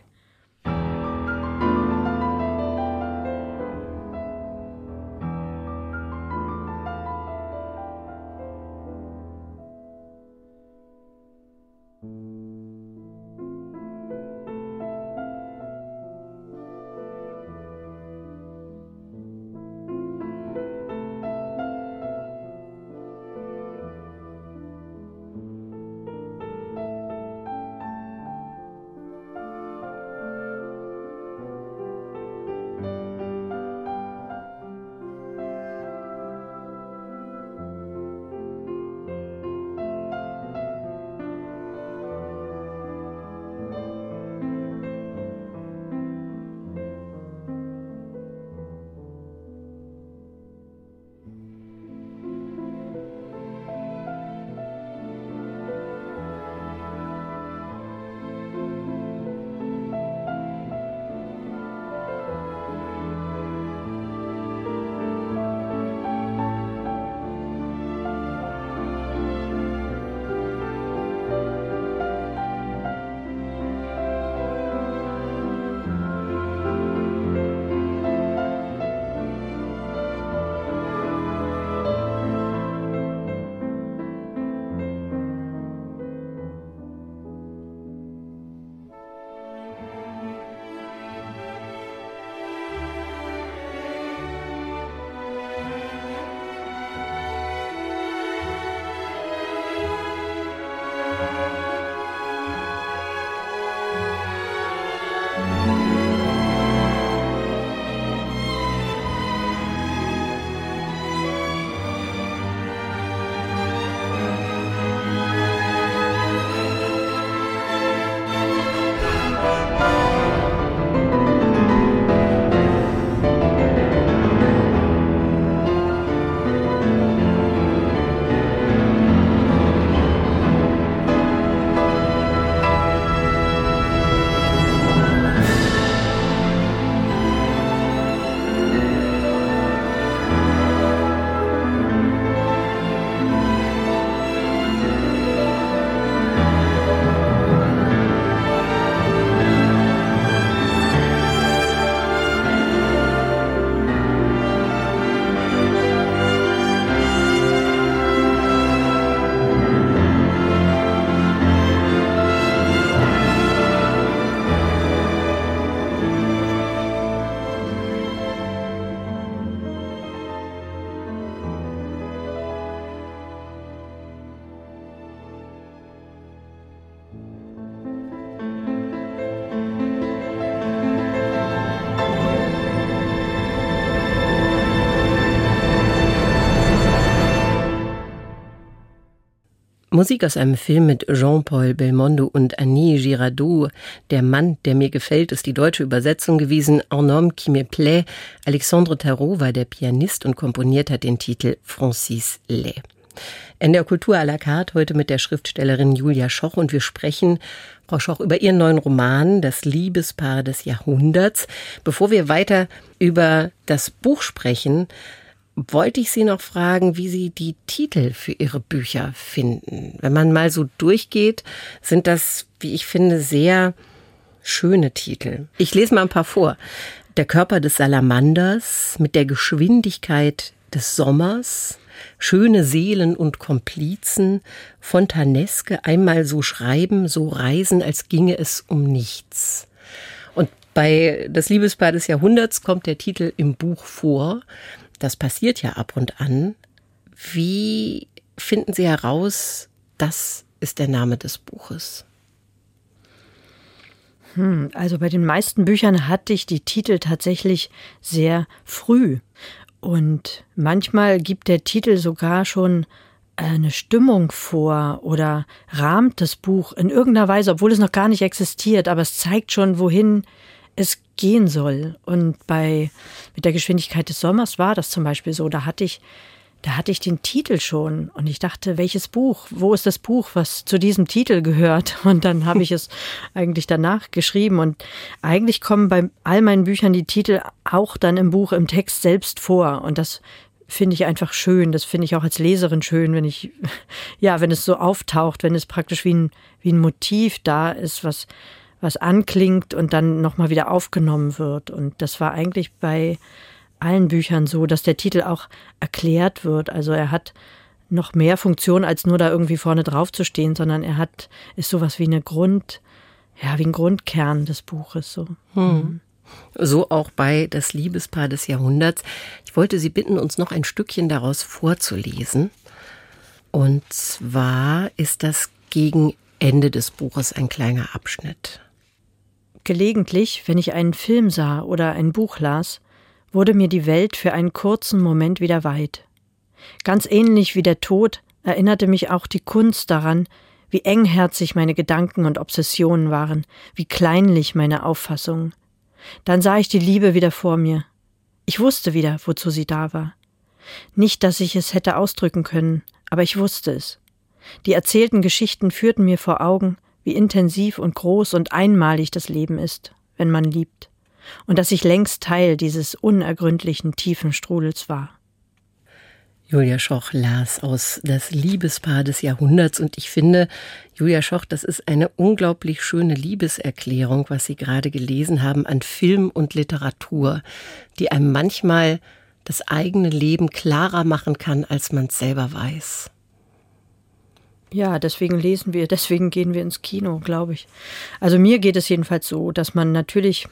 Musik aus einem Film mit Jean-Paul Belmondo und Annie Girardot. Der Mann, der mir gefällt, ist die deutsche Übersetzung gewesen. Un homme qui me plaît. Alexandre Tarot war der Pianist und komponiert hat den Titel Francis Lay. In der Kultur à la carte heute mit der Schriftstellerin Julia Schoch und wir sprechen, Frau Schoch, über Ihren neuen Roman Das Liebespaar des Jahrhunderts. Bevor wir weiter über das Buch sprechen, wollte ich Sie noch fragen, wie Sie die Titel für Ihre Bücher finden. Wenn man mal so durchgeht, sind das, wie ich finde, sehr schöne Titel. Ich lese mal ein paar vor. Der Körper des Salamanders mit der Geschwindigkeit des Sommers, schöne Seelen und Komplizen, Fontaneske einmal so schreiben, so reisen, als ginge es um nichts. Und bei Das Liebespaar des Jahrhunderts kommt der Titel im Buch vor. Das passiert ja ab und an. Wie finden Sie heraus, das ist der Name des Buches? Hm, also bei den meisten Büchern hatte ich die Titel tatsächlich sehr früh. Und manchmal gibt der Titel sogar schon eine Stimmung vor oder rahmt das Buch in irgendeiner Weise, obwohl es noch gar nicht existiert, aber es zeigt schon, wohin es gehen soll. Und bei mit der Geschwindigkeit des Sommers war das zum Beispiel so. Da hatte ich da hatte ich den Titel schon und ich dachte, welches Buch? Wo ist das Buch, was zu diesem Titel gehört? Und dann habe ich es eigentlich danach geschrieben und eigentlich kommen bei all meinen Büchern die Titel auch dann im Buch im Text selbst vor und das finde ich einfach schön. Das finde ich auch als Leserin schön, wenn ich ja, wenn es so auftaucht, wenn es praktisch wie ein wie ein Motiv da ist, was was anklingt und dann nochmal wieder aufgenommen wird. Und das war eigentlich bei allen Büchern so, dass der Titel auch erklärt wird. Also er hat noch mehr Funktion, als nur da irgendwie vorne drauf zu stehen, sondern er hat, ist sowas wie eine Grund, ja, wie ein Grundkern des Buches, so. Hm. So auch bei Das Liebespaar des Jahrhunderts. Ich wollte Sie bitten, uns noch ein Stückchen daraus vorzulesen. Und zwar ist das gegen Ende des Buches ein kleiner Abschnitt. Gelegentlich, wenn ich einen Film sah oder ein Buch las, wurde mir die Welt für einen kurzen Moment wieder weit. Ganz ähnlich wie der Tod erinnerte mich auch die Kunst daran, wie engherzig meine Gedanken und Obsessionen waren, wie kleinlich meine Auffassungen. Dann sah ich die Liebe wieder vor mir. Ich wusste wieder, wozu sie da war. Nicht, dass ich es hätte ausdrücken können, aber ich wusste es. Die erzählten Geschichten führten mir vor Augen, wie intensiv und groß und einmalig das Leben ist, wenn man liebt und dass ich längst Teil dieses unergründlichen tiefen Strudels war. Julia Schoch las aus Das Liebespaar des Jahrhunderts und ich finde, Julia Schoch, das ist eine unglaublich schöne Liebeserklärung, was Sie gerade gelesen haben an Film und Literatur, die einem manchmal das eigene Leben klarer machen kann, als man es selber weiß. Ja, deswegen lesen wir, deswegen gehen wir ins Kino, glaube ich. Also mir geht es jedenfalls so, dass man natürlich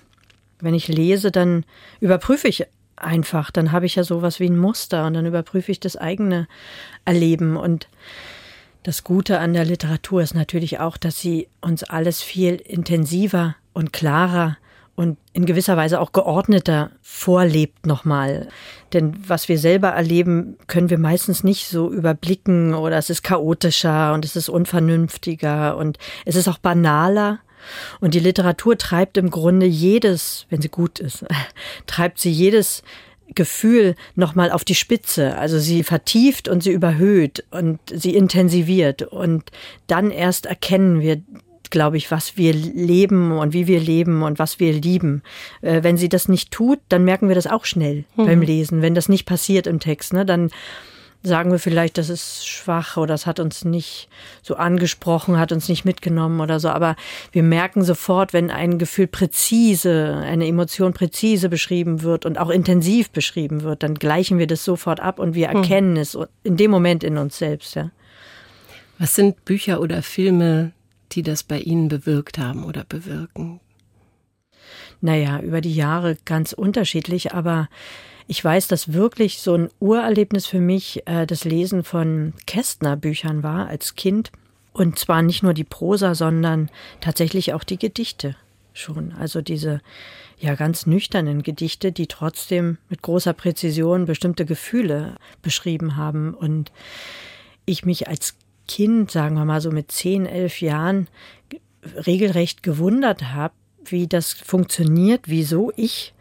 wenn ich lese, dann überprüfe ich einfach. Dann habe ich ja sowas wie ein Muster und dann überprüfe ich das eigene Erleben. Und das Gute an der Literatur ist natürlich auch, dass sie uns alles viel intensiver und klarer und in gewisser Weise auch geordneter vorlebt nochmal. Denn was wir selber erleben, können wir meistens nicht so überblicken oder es ist chaotischer und es ist unvernünftiger und es ist auch banaler. Und die Literatur treibt im Grunde jedes, wenn sie gut ist, treibt sie jedes Gefühl nochmal auf die Spitze. Also sie vertieft und sie überhöht und sie intensiviert. Und dann erst erkennen wir, glaube ich, was wir leben und wie wir leben und was wir lieben. Äh, wenn sie das nicht tut, dann merken wir das auch schnell mhm. beim Lesen. Wenn das nicht passiert im Text, ne, dann sagen wir vielleicht, das ist schwach oder das hat uns nicht so angesprochen, hat uns nicht mitgenommen oder so. Aber wir merken sofort, wenn ein Gefühl präzise, eine Emotion präzise beschrieben wird und auch intensiv beschrieben wird, dann gleichen wir das sofort ab und wir hm. erkennen es in dem Moment in uns selbst. Ja. Was sind Bücher oder Filme, die das bei Ihnen bewirkt haben oder bewirken? Naja, über die Jahre ganz unterschiedlich, aber ich weiß, dass wirklich so ein Urerlebnis für mich äh, das Lesen von Kästner-Büchern war als Kind. Und zwar nicht nur die Prosa, sondern tatsächlich auch die Gedichte schon. Also diese ja ganz nüchternen Gedichte, die trotzdem mit großer Präzision bestimmte Gefühle beschrieben haben. Und ich mich als Kind, sagen wir mal so mit zehn, elf Jahren, regelrecht gewundert habe, wie das funktioniert, wieso ich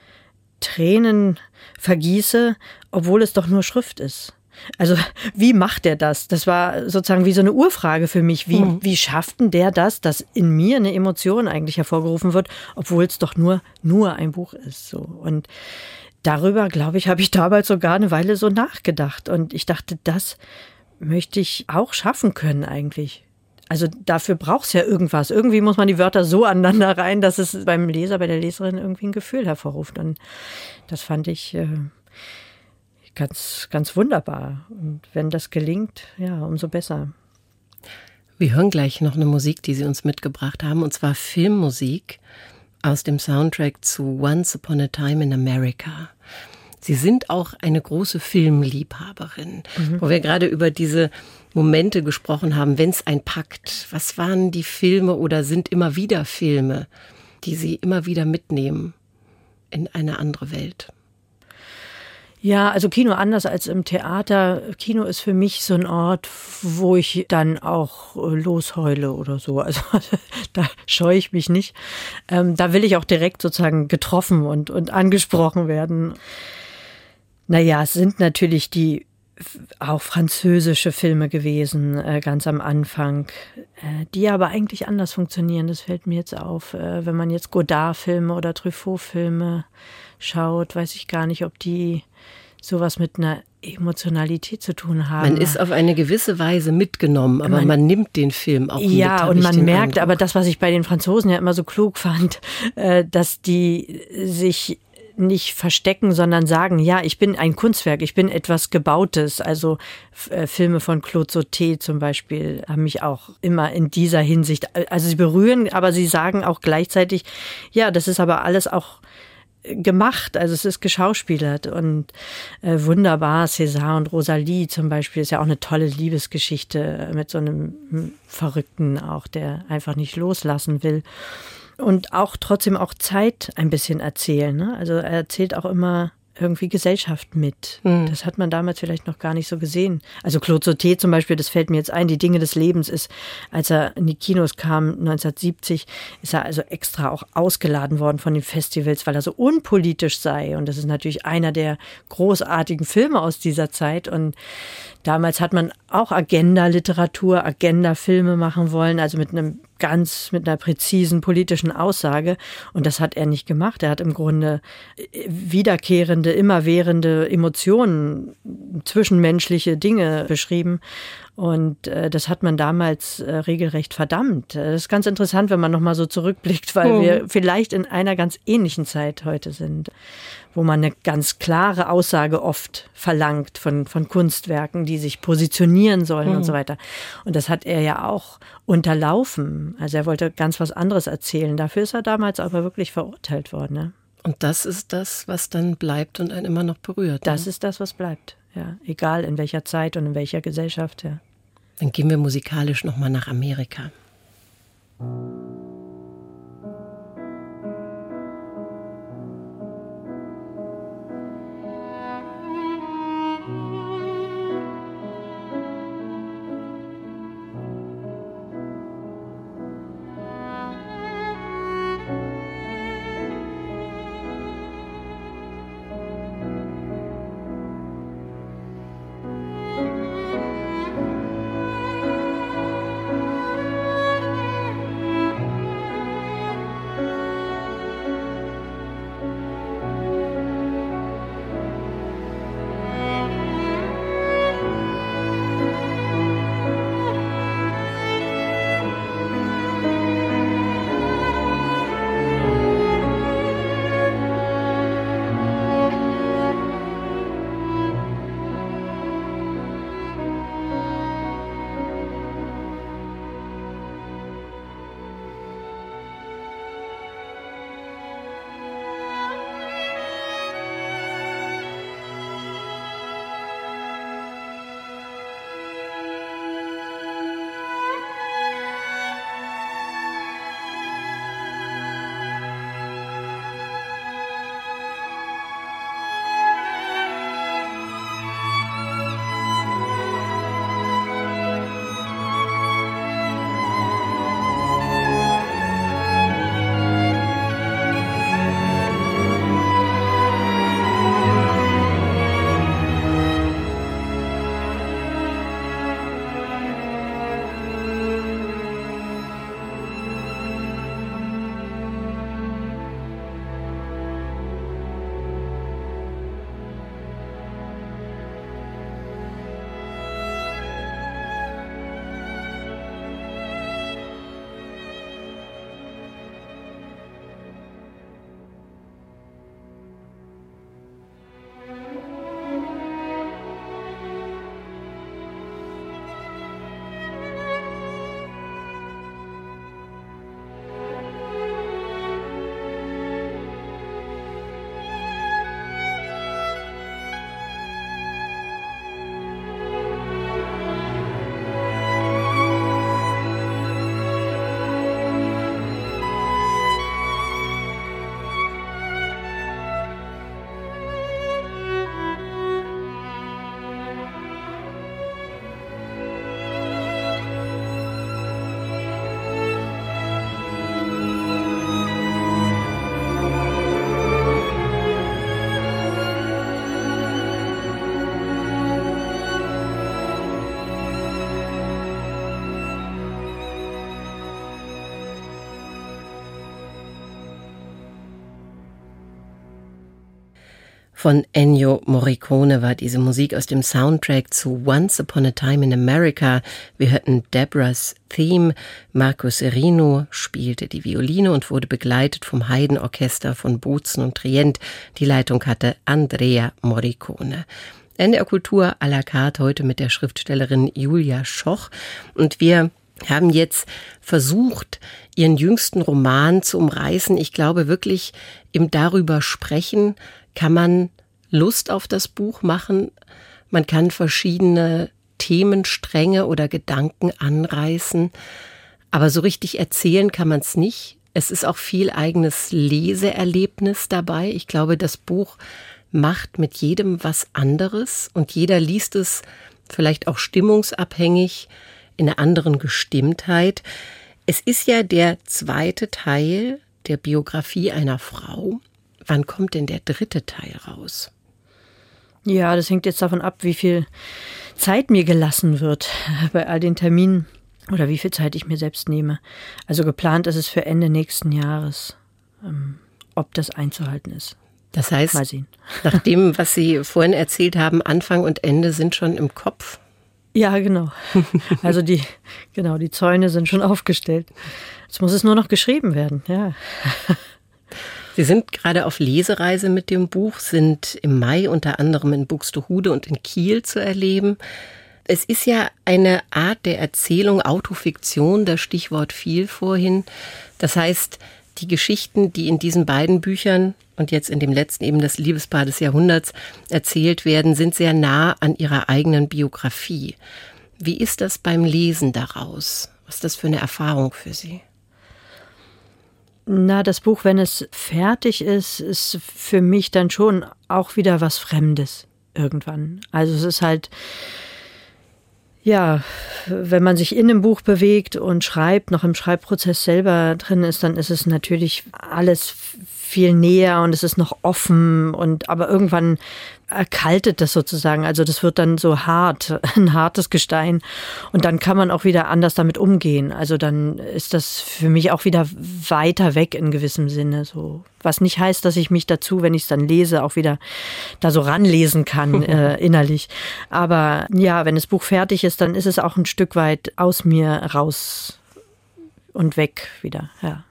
Tränen vergieße, obwohl es doch nur Schrift ist. Also wie macht er das? Das war sozusagen wie so eine Urfrage für mich. Wie, mhm. wie schafft denn der das, dass in mir eine Emotion eigentlich hervorgerufen wird, obwohl es doch nur, nur ein Buch ist? So. Und darüber, glaube ich, habe ich damals sogar eine Weile so nachgedacht. Und ich dachte, das möchte ich auch schaffen können eigentlich. Also dafür braucht es ja irgendwas. Irgendwie muss man die Wörter so aneinander rein, dass es beim Leser, bei der Leserin irgendwie ein Gefühl hervorruft. Und das fand ich äh, ganz, ganz wunderbar. Und wenn das gelingt, ja, umso besser. Wir hören gleich noch eine Musik, die Sie uns mitgebracht haben, und zwar Filmmusik aus dem Soundtrack zu Once Upon a Time in America. Sie sind auch eine große Filmliebhaberin, mhm. wo wir gerade über diese Momente gesprochen haben, wenn es ein packt. Was waren die Filme oder sind immer wieder Filme, die Sie immer wieder mitnehmen in eine andere Welt? Ja, also Kino anders als im Theater. Kino ist für mich so ein Ort, wo ich dann auch äh, losheule oder so. Also da scheue ich mich nicht. Ähm, da will ich auch direkt sozusagen getroffen und, und angesprochen werden. Naja, es sind natürlich die auch französische Filme gewesen, äh, ganz am Anfang, äh, die aber eigentlich anders funktionieren. Das fällt mir jetzt auf. Äh, wenn man jetzt Godard-Filme oder Truffaut-Filme schaut, weiß ich gar nicht, ob die sowas mit einer Emotionalität zu tun haben. Man ist auf eine gewisse Weise mitgenommen, aber man, man nimmt den Film auch ja, mit. und man merkt Eindruck. aber das, was ich bei den Franzosen ja immer so klug fand, äh, dass die sich nicht verstecken, sondern sagen, ja, ich bin ein Kunstwerk, ich bin etwas Gebautes. Also äh, Filme von Claude Sauté zum Beispiel haben mich auch immer in dieser Hinsicht, also sie berühren, aber sie sagen auch gleichzeitig, ja, das ist aber alles auch gemacht, also es ist geschauspielert und äh, wunderbar. César und Rosalie zum Beispiel ist ja auch eine tolle Liebesgeschichte mit so einem hm, Verrückten auch, der einfach nicht loslassen will und auch trotzdem auch Zeit ein bisschen erzählen. Ne? Also er erzählt auch immer irgendwie Gesellschaft mit. Mhm. Das hat man damals vielleicht noch gar nicht so gesehen. Also Claude Sauté zum Beispiel, das fällt mir jetzt ein, die Dinge des Lebens ist, als er in die Kinos kam, 1970, ist er also extra auch ausgeladen worden von den Festivals, weil er so unpolitisch sei. Und das ist natürlich einer der großartigen Filme aus dieser Zeit. Und damals hat man auch Agenda-Literatur, Agenda-Filme machen wollen, also mit einem ganz mit einer präzisen politischen Aussage. Und das hat er nicht gemacht. Er hat im Grunde äh, wiederkehrende, immerwährende Emotionen, zwischenmenschliche Dinge beschrieben. Und äh, das hat man damals äh, regelrecht verdammt. Das ist ganz interessant, wenn man nochmal so zurückblickt, weil oh. wir vielleicht in einer ganz ähnlichen Zeit heute sind, wo man eine ganz klare Aussage oft verlangt von, von Kunstwerken, die sich positionieren sollen oh. und so weiter. Und das hat er ja auch unterlaufen. Also er wollte ganz was anderes erzählen. Dafür ist er damals aber wirklich verurteilt worden. Ne? Und das ist das, was dann bleibt und einen immer noch berührt. Das ne? ist das, was bleibt. Ja, egal in welcher Zeit und in welcher Gesellschaft. Ja. Dann gehen wir musikalisch nochmal nach Amerika. Von Ennio Morricone war diese Musik aus dem Soundtrack zu Once Upon a Time in America. Wir hörten Deborah's Theme. Marco Serino spielte die Violine und wurde begleitet vom Heidenorchester von Bozen und Trient. Die Leitung hatte Andrea Morricone. NDR Kultur à la carte heute mit der Schriftstellerin Julia Schoch. Und wir haben jetzt versucht, ihren jüngsten Roman zu umreißen. Ich glaube wirklich, im darüber sprechen kann man Lust auf das Buch machen. Man kann verschiedene Themenstränge oder Gedanken anreißen. Aber so richtig erzählen kann man es nicht. Es ist auch viel eigenes Leseerlebnis dabei. Ich glaube, das Buch macht mit jedem was anderes und jeder liest es vielleicht auch stimmungsabhängig in einer anderen Gestimmtheit. Es ist ja der zweite Teil der Biografie einer Frau. Wann kommt denn der dritte Teil raus? Ja, das hängt jetzt davon ab, wie viel Zeit mir gelassen wird bei all den Terminen oder wie viel Zeit ich mir selbst nehme. Also geplant ist es für Ende nächsten Jahres. Ähm, ob das einzuhalten ist. Das heißt, nach dem, was Sie vorhin erzählt haben, Anfang und Ende sind schon im Kopf. Ja, genau. Also die, genau, die Zäune sind schon aufgestellt. Jetzt muss es nur noch geschrieben werden, ja. Sie sind gerade auf Lesereise mit dem Buch, sind im Mai unter anderem in Buxtehude und in Kiel zu erleben. Es ist ja eine Art der Erzählung, Autofiktion, das Stichwort fiel vorhin. Das heißt, die Geschichten, die in diesen beiden Büchern und jetzt in dem letzten eben das Liebespaar des Jahrhunderts erzählt werden, sind sehr nah an ihrer eigenen Biografie. Wie ist das beim Lesen daraus? Was ist das für eine Erfahrung für Sie? Na, das Buch, wenn es fertig ist, ist für mich dann schon auch wieder was Fremdes irgendwann. Also es ist halt, ja, wenn man sich in einem Buch bewegt und schreibt, noch im Schreibprozess selber drin ist, dann ist es natürlich alles viel näher und es ist noch offen und aber irgendwann erkaltet das sozusagen. Also das wird dann so hart, ein hartes Gestein und dann kann man auch wieder anders damit umgehen. Also dann ist das für mich auch wieder weiter weg in gewissem Sinne. So was nicht heißt, dass ich mich dazu, wenn ich es dann lese, auch wieder da so ranlesen kann äh, innerlich. Aber ja, wenn das Buch fertig ist, dann ist es auch ein Stück weit aus mir raus und weg wieder. Ja.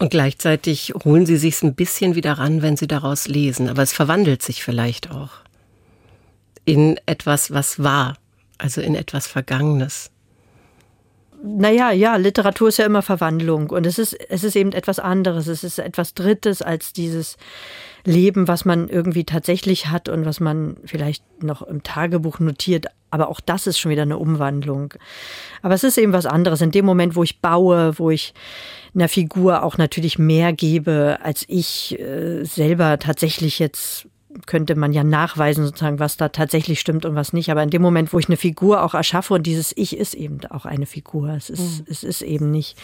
Und gleichzeitig holen Sie sich ein bisschen wieder ran, wenn Sie daraus lesen. Aber es verwandelt sich vielleicht auch in etwas, was war, also in etwas Vergangenes. Naja, ja, Literatur ist ja immer Verwandlung und es ist, es ist eben etwas anderes. Es ist etwas Drittes als dieses Leben, was man irgendwie tatsächlich hat und was man vielleicht noch im Tagebuch notiert. Aber auch das ist schon wieder eine Umwandlung. Aber es ist eben was anderes. In dem Moment, wo ich baue, wo ich einer Figur auch natürlich mehr gebe, als ich äh, selber tatsächlich jetzt könnte man ja nachweisen, sozusagen, was da tatsächlich stimmt und was nicht. Aber in dem Moment, wo ich eine Figur auch erschaffe und dieses Ich ist eben auch eine Figur. Es ist, mhm. es ist eben nicht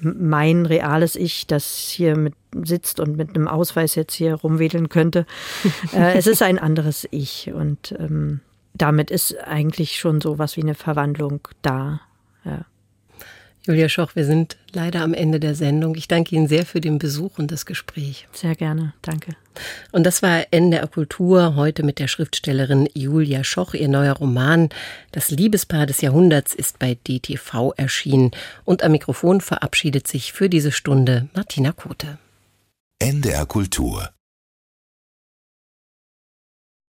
mein reales Ich, das hier mit sitzt und mit einem Ausweis jetzt hier rumwedeln könnte. äh, es ist ein anderes Ich und ähm, damit ist eigentlich schon so was wie eine Verwandlung da. Ja. Julia Schoch, wir sind leider am Ende der Sendung. Ich danke Ihnen sehr für den Besuch und das Gespräch. Sehr gerne, danke. Und das war Ende der Kultur, heute mit der Schriftstellerin Julia Schoch. Ihr neuer Roman Das Liebespaar des Jahrhunderts ist bei DTV erschienen. Und am Mikrofon verabschiedet sich für diese Stunde Martina Kote. NDR Kultur